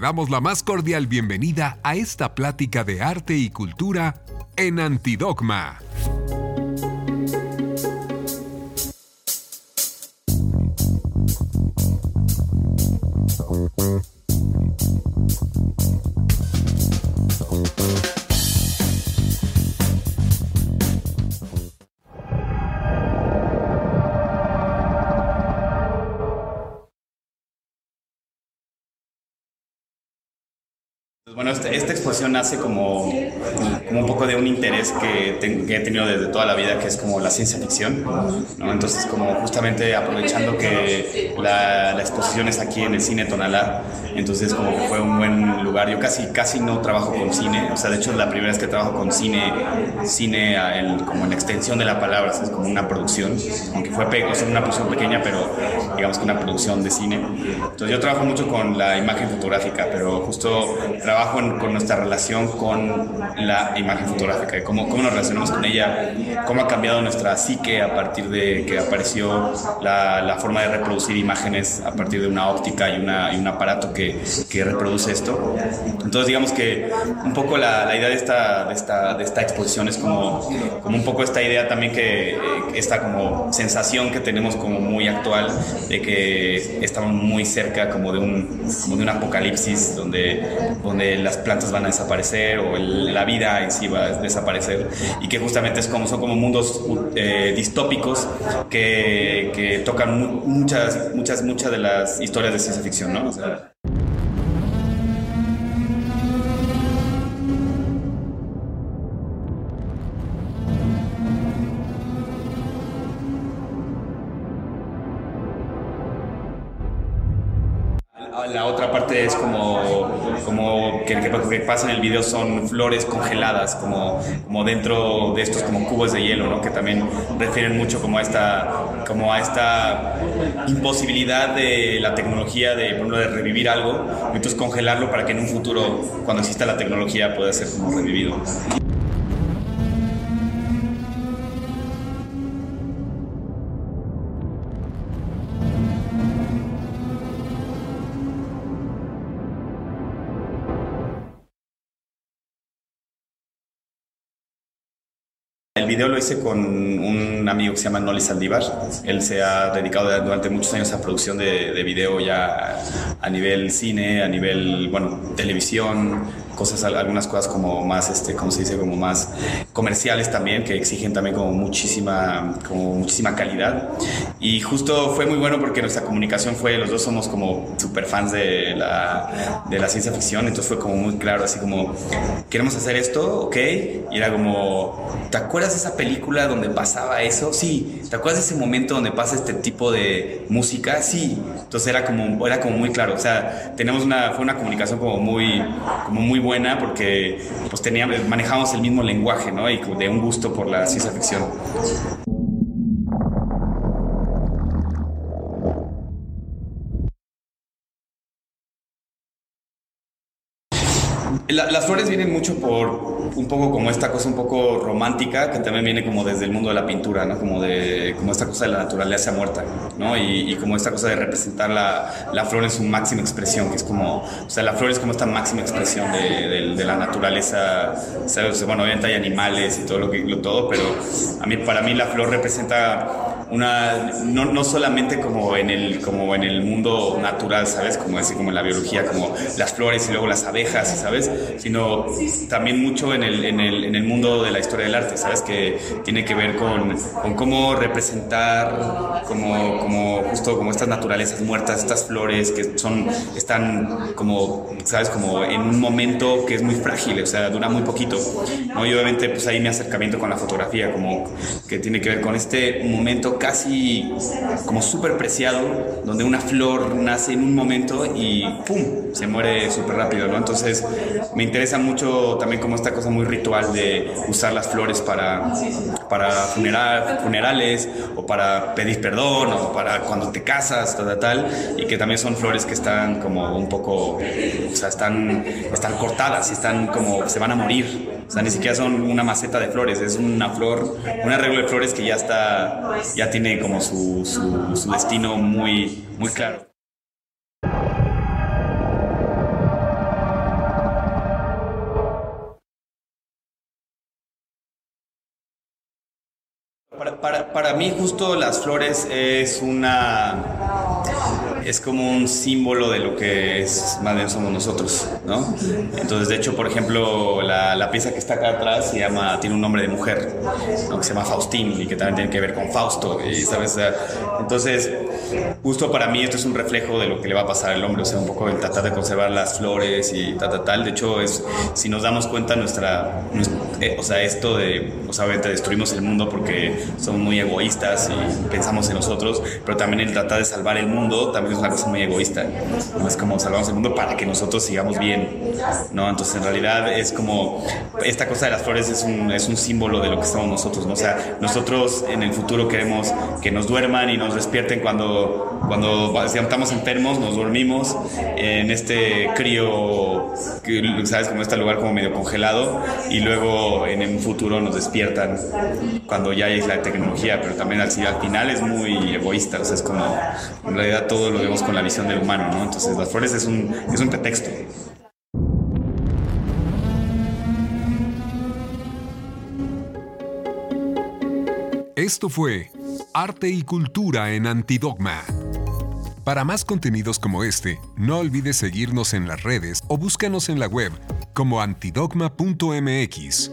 Damos la más cordial bienvenida a esta plática de arte y cultura en Antidogma. Esta, esta, exposición nace como, como, un poco de un interés que, que, he tenido desde toda la vida, que es como la ciencia ficción. ¿no? Entonces, como justamente aprovechando que la, la, exposición es aquí en el Cine Tonalá, entonces como que fue un buen lugar. Yo casi, casi no trabajo con cine, o sea, de hecho es la primera vez que trabajo con cine, cine como en extensión de la palabra, es como una producción, aunque fue o sea, una producción pequeña, pero digamos que una producción de cine. Entonces yo trabajo mucho con la imagen fotográfica, pero justo trabajo en, con nuestra relación con la imagen fotográfica, cómo, cómo nos relacionamos con ella, cómo ha cambiado nuestra psique a partir de que apareció la, la forma de reproducir imágenes a partir de una óptica y, una, y un aparato que, que, reproduce esto. Entonces digamos que un poco la, la idea de esta, de, esta, de esta exposición es como, como un poco esta idea también que, esta como sensación que tenemos como muy actual de que estamos muy cerca como de un, como de un apocalipsis donde, donde las plantas van a desaparecer o la vida en sí va a desaparecer y que justamente es como, son como mundos eh, distópicos que, que, tocan muchas, muchas, muchas de las historias de ciencia ficción, ¿no? O sea, la otra parte es como, como que, que, que, pasa en el video son flores congeladas, como, como dentro de estos como cubos de hielo, ¿no? que también refieren mucho como a esta, como a esta imposibilidad de la tecnología de, bueno, de revivir algo, entonces congelarlo para que en un futuro, cuando exista la tecnología, pueda ser como revivido. El video lo hice con un amigo que se llama Noli Saldívar. Él se ha dedicado durante muchos años a producción de, de video ya a nivel cine, a nivel, bueno, televisión, cosas, algunas cosas como más, este, ¿cómo se dice? Como más comerciales también, que exigen también como muchísima, como muchísima calidad. Y justo fue muy bueno porque nuestra comunicación fue, los dos somos como super fans de la, de la ciencia ficción, entonces fue como muy claro, así como, queremos hacer esto, ok, y era como, ¿te acuerdas de esa película donde pasaba eso? Sí, ¿te acuerdas de ese momento donde pasa este tipo de música? Sí, entonces era como, era como muy claro, o sea, tenemos una, fue una comunicación como muy, como muy buena buena porque pues teníamos, manejamos el mismo lenguaje, ¿no? Y de un gusto por la ciencia ficción. La, las flores vienen mucho por un poco como esta cosa un poco romántica que también viene como desde el mundo de la pintura, ¿no? Como de como esta cosa de la naturaleza muerta, ¿no? Y, y como esta cosa de representar la, la, flor en su máxima expresión, que es como, o sea, la flor es como esta máxima expresión de, de, de la naturaleza, ¿sabes? Bueno, obviamente hay animales y todo lo que todo, pero a mí para mí la flor representa una no, no, solamente como en el como en el mundo natural sabes como así como en la biología como las flores y luego las abejas sabes sino también mucho en el, en el, en el mundo de la historia del arte sabes que tiene que ver con, con cómo representar como como justo como estas naturalezas muertas estas flores que son están como sabes como en un momento que es muy frágil o sea dura muy poquito no y obviamente pues ahí mi acercamiento con la fotografía como que tiene que ver con este momento casi como súper preciado, donde una flor nace en un momento y ¡pum! se muere súper rápido, ¿no? Entonces me interesa mucho también como esta cosa muy ritual de usar las flores para, para funeral, funerales o para pedir perdón o para cuando te casas, tal, tal, y que también son flores que están como un poco, o sea, están, están cortadas y están como, se van a morir. O sea, ni siquiera son una maceta de flores, es una flor, un arreglo de flores que ya está, ya tiene como su, su, su destino muy, muy claro. Para, para mí justo las flores es una es como un símbolo de lo que es más bien somos nosotros, ¿no? Entonces, de hecho, por ejemplo, la, la pieza que está acá atrás se llama, tiene un nombre de mujer, ¿no? que se llama Faustín y que también tiene que ver con Fausto, y sabes, entonces, justo para mí esto es un reflejo de lo que le va a pasar al hombre, o sea, un poco el tratar de conservar las flores y tal, tal, tal. De hecho, es, si nos damos cuenta, nuestra, eh, o sea, esto de, o sea, destruimos el mundo porque somos muy egoístas y pensamos en nosotros, pero también el tratar de salvar el mundo también es una cosa muy egoísta. No es como salvamos el mundo para que nosotros sigamos bien, ¿no? Entonces, en realidad es como, esta cosa de las flores es un, es un símbolo de lo que somos nosotros, ¿no? O sea, nosotros en el futuro queremos que nos duerman y nos despierten cuando, cuando estamos enfermos, nos dormimos en este crío, ¿sabes? Como este lugar como medio congelado y luego en un futuro nos despiertan cuando ya hay la tecnología, pero también al, al final es muy egoísta, o sea, es como, en realidad todo lo vemos con la visión del humano, ¿no? Entonces las flores es un, es un pretexto. Esto fue Arte y Cultura en Antidogma. Para más contenidos como este, no olvides seguirnos en las redes o búscanos en la web como antidogma.mx.